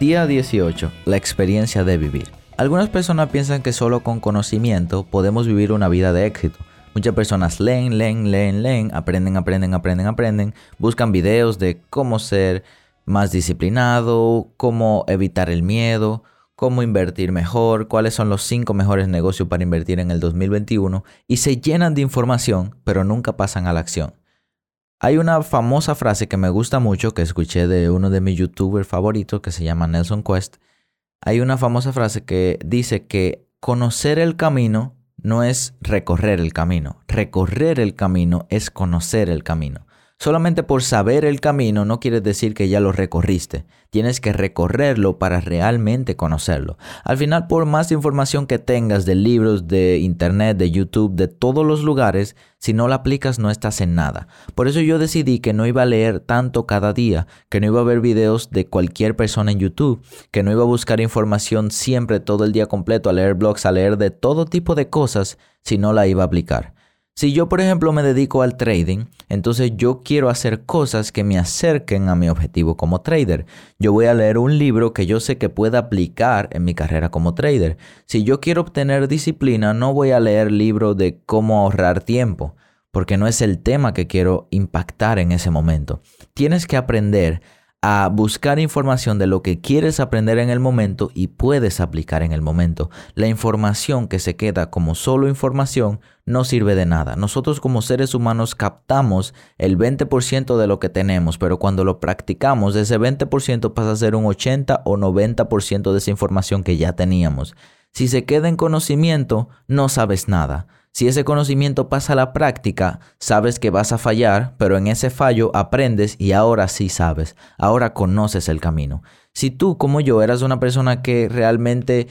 Día 18. La experiencia de vivir. Algunas personas piensan que solo con conocimiento podemos vivir una vida de éxito. Muchas personas leen, leen, leen, leen, aprenden, aprenden, aprenden, aprenden, buscan videos de cómo ser más disciplinado, cómo evitar el miedo, cómo invertir mejor, cuáles son los cinco mejores negocios para invertir en el 2021 y se llenan de información, pero nunca pasan a la acción. Hay una famosa frase que me gusta mucho que escuché de uno de mis youtubers favoritos que se llama Nelson Quest. Hay una famosa frase que dice que conocer el camino no es recorrer el camino, recorrer el camino es conocer el camino. Solamente por saber el camino no quiere decir que ya lo recorriste. Tienes que recorrerlo para realmente conocerlo. Al final, por más información que tengas de libros, de internet, de YouTube, de todos los lugares, si no la aplicas no estás en nada. Por eso yo decidí que no iba a leer tanto cada día, que no iba a ver videos de cualquier persona en YouTube, que no iba a buscar información siempre todo el día completo, a leer blogs, a leer de todo tipo de cosas, si no la iba a aplicar. Si yo, por ejemplo, me dedico al trading, entonces yo quiero hacer cosas que me acerquen a mi objetivo como trader. Yo voy a leer un libro que yo sé que pueda aplicar en mi carrera como trader. Si yo quiero obtener disciplina, no voy a leer libro de cómo ahorrar tiempo, porque no es el tema que quiero impactar en ese momento. Tienes que aprender a buscar información de lo que quieres aprender en el momento y puedes aplicar en el momento. La información que se queda como solo información no sirve de nada. Nosotros como seres humanos captamos el 20% de lo que tenemos, pero cuando lo practicamos, ese 20% pasa a ser un 80 o 90% de esa información que ya teníamos. Si se queda en conocimiento, no sabes nada. Si ese conocimiento pasa a la práctica, sabes que vas a fallar, pero en ese fallo aprendes y ahora sí sabes, ahora conoces el camino. Si tú como yo eras una persona que realmente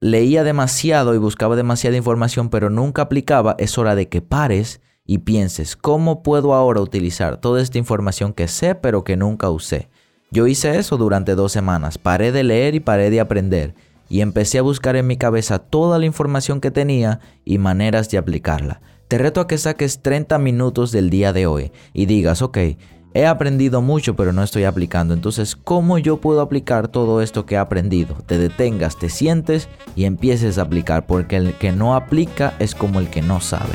leía demasiado y buscaba demasiada información, pero nunca aplicaba, es hora de que pares y pienses, ¿cómo puedo ahora utilizar toda esta información que sé pero que nunca usé? Yo hice eso durante dos semanas, paré de leer y paré de aprender y empecé a buscar en mi cabeza toda la información que tenía y maneras de aplicarla. Te reto a que saques 30 minutos del día de hoy y digas, ok, he aprendido mucho pero no estoy aplicando, entonces ¿cómo yo puedo aplicar todo esto que he aprendido? Te detengas, te sientes y empieces a aplicar porque el que no aplica es como el que no sabe.